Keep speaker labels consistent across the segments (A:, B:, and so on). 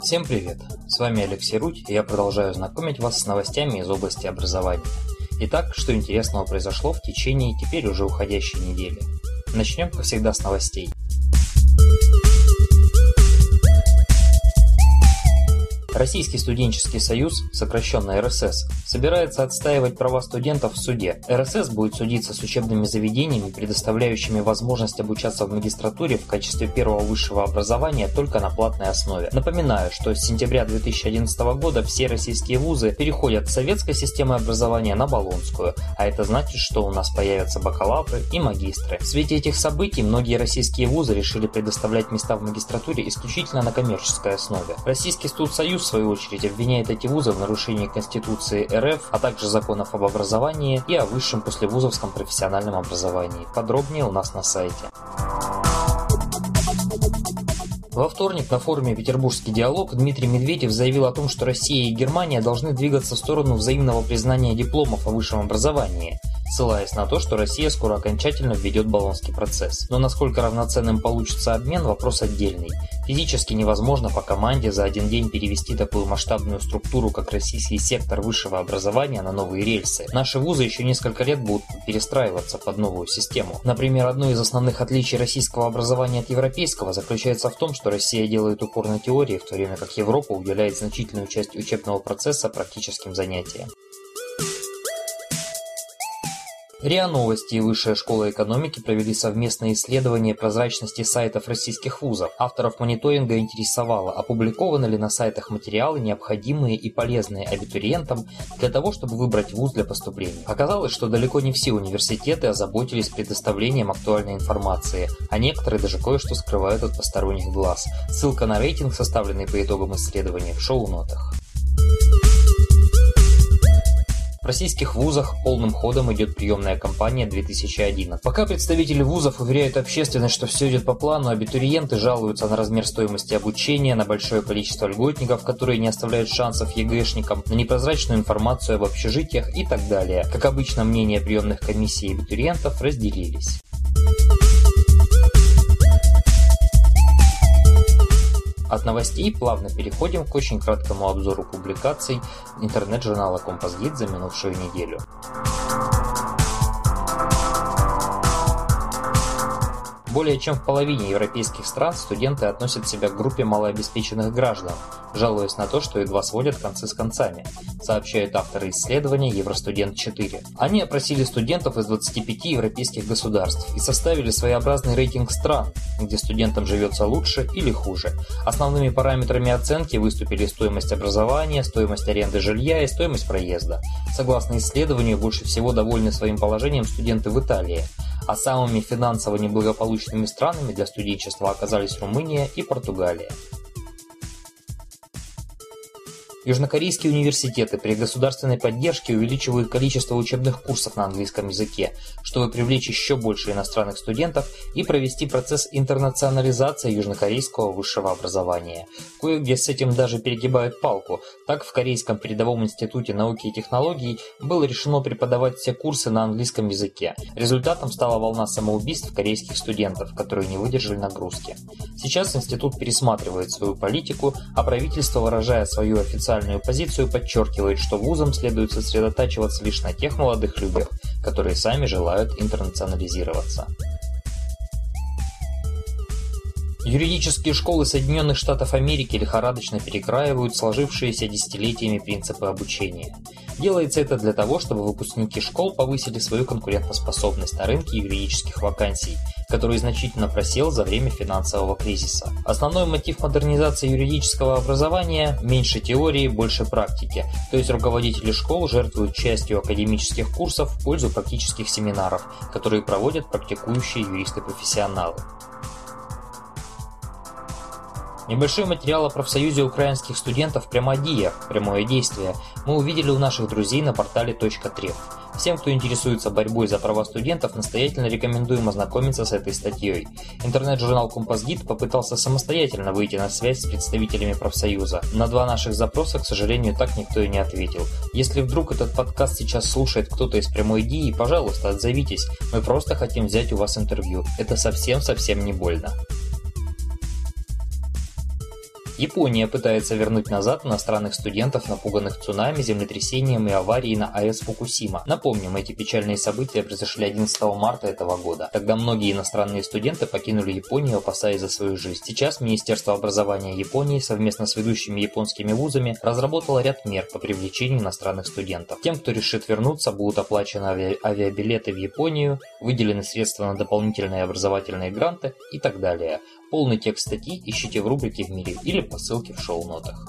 A: Всем привет! С вами Алексей Руть, и я продолжаю знакомить вас с новостями из области образования. Итак, что интересного произошло в течение теперь уже уходящей недели? Начнем, как всегда, с новостей. Российский студенческий союз, сокращенно РСС, собирается отстаивать права студентов в суде. РСС будет судиться с учебными заведениями, предоставляющими возможность обучаться в магистратуре в качестве первого высшего образования только на платной основе. Напоминаю, что с сентября 2011 года все российские вузы переходят с советской системы образования на баллонскую, а это значит, что у нас появятся бакалавры и магистры. В свете этих событий многие российские вузы решили предоставлять места в магистратуре исключительно на коммерческой основе. Российский студсоюз свою очередь, обвиняет эти вузы в нарушении Конституции РФ, а также законов об образовании и о высшем послевузовском профессиональном образовании. Подробнее у нас на сайте. Во вторник на форуме «Петербургский диалог» Дмитрий Медведев заявил о том, что Россия и Германия должны двигаться в сторону взаимного признания дипломов о высшем образовании – ссылаясь на то, что Россия скоро окончательно введет баллонский процесс. Но насколько равноценным получится обмен – вопрос отдельный. Физически невозможно по команде за один день перевести такую масштабную структуру, как российский сектор высшего образования, на новые рельсы. Наши вузы еще несколько лет будут перестраиваться под новую систему. Например, одно из основных отличий российского образования от европейского заключается в том, что Россия делает упор на теории, в то время как Европа уделяет значительную часть учебного процесса практическим занятиям. РИА Новости и Высшая школа экономики провели совместное исследование прозрачности сайтов российских вузов. Авторов мониторинга интересовало, опубликованы ли на сайтах материалы, необходимые и полезные абитуриентам для того, чтобы выбрать вуз для поступления. Оказалось, что далеко не все университеты озаботились предоставлением актуальной информации, а некоторые даже кое-что скрывают от посторонних глаз. Ссылка на рейтинг, составленный по итогам исследования, в шоу-нотах. В российских вузах полным ходом идет приемная кампания 2011. Пока представители вузов уверяют общественность, что все идет по плану, абитуриенты жалуются на размер стоимости обучения, на большое количество льготников, которые не оставляют шансов ЕГЭшникам, на непрозрачную информацию об общежитиях и так далее. Как обычно, мнения приемных комиссий абитуриентов разделились. От новостей плавно переходим к очень краткому обзору публикаций интернет-журнала «Композгид» за минувшую неделю. Более чем в половине европейских стран студенты относят себя к группе малообеспеченных граждан, жалуясь на то, что едва сводят концы с концами, сообщают авторы исследования Евростудент-4. Они опросили студентов из 25 европейских государств и составили своеобразный рейтинг стран, где студентам живется лучше или хуже. Основными параметрами оценки выступили стоимость образования, стоимость аренды жилья и стоимость проезда. Согласно исследованию, больше всего довольны своим положением студенты в Италии – а самыми финансово неблагополучными странами для студенчества оказались Румыния и Португалия. Южнокорейские университеты при государственной поддержке увеличивают количество учебных курсов на английском языке, чтобы привлечь еще больше иностранных студентов и провести процесс интернационализации южнокорейского высшего образования. Кое-где с этим даже перегибают палку. Так в Корейском передовом институте науки и технологий было решено преподавать все курсы на английском языке. Результатом стала волна самоубийств корейских студентов, которые не выдержали нагрузки. Сейчас институт пересматривает свою политику, а правительство, выражая свою официальную официальную позицию подчеркивает, что вузам следует сосредотачиваться лишь на тех молодых людях, которые сами желают интернационализироваться. Юридические школы Соединенных Штатов Америки лихорадочно перекраивают сложившиеся десятилетиями принципы обучения. Делается это для того, чтобы выпускники школ повысили свою конкурентоспособность на рынке юридических вакансий, который значительно просел за время финансового кризиса. Основной мотив модернизации юридического образования – меньше теории, больше практики, то есть руководители школ жертвуют частью академических курсов в пользу практических семинаров, которые проводят практикующие юристы-профессионалы. Небольшой материал о профсоюзе украинских студентов «Прямодия» «Прямое действие» мы увидели у наших друзей на портале .треф. Всем, кто интересуется борьбой за права студентов, настоятельно рекомендуем ознакомиться с этой статьей. Интернет-журнал «Композгид» попытался самостоятельно выйти на связь с представителями профсоюза. На два наших запроса, к сожалению, так никто и не ответил. Если вдруг этот подкаст сейчас слушает кто-то из прямой идеи, пожалуйста, отзовитесь. Мы просто хотим взять у вас интервью. Это совсем-совсем не больно. Япония пытается вернуть назад иностранных студентов, напуганных цунами, землетрясением и аварией на АЭС Фукусима. Напомним, эти печальные события произошли 11 марта этого года. Тогда многие иностранные студенты покинули Японию, опасаясь за свою жизнь. Сейчас Министерство образования Японии совместно с ведущими японскими вузами разработало ряд мер по привлечению иностранных студентов. Тем, кто решит вернуться, будут оплачены ави авиабилеты в Японию, выделены средства на дополнительные образовательные гранты и так далее. Полный текст статьи ищите в рубрике «В мире» или по ссылке в шоу-нотах.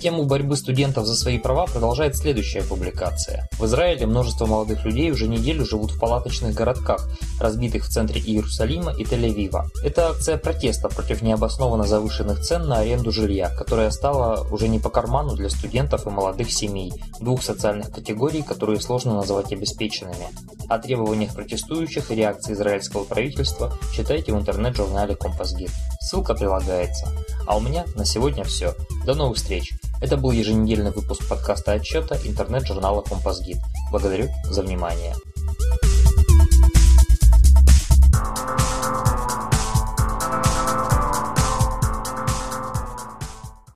A: Тему борьбы студентов за свои права продолжает следующая публикация. В Израиле множество молодых людей уже неделю живут в палаточных городках, разбитых в центре Иерусалима и Тель-Авива. Это акция протеста против необоснованно завышенных цен на аренду жилья, которая стала уже не по карману для студентов и молодых семей, двух социальных категорий, которые сложно назвать обеспеченными. О требованиях протестующих и реакции израильского правительства читайте в интернет-журнале Компасгид. Ссылка прилагается. А у меня на сегодня все. До новых встреч! Это был еженедельный выпуск подкаста отчета интернет-журнала Компас Гид. Благодарю за внимание.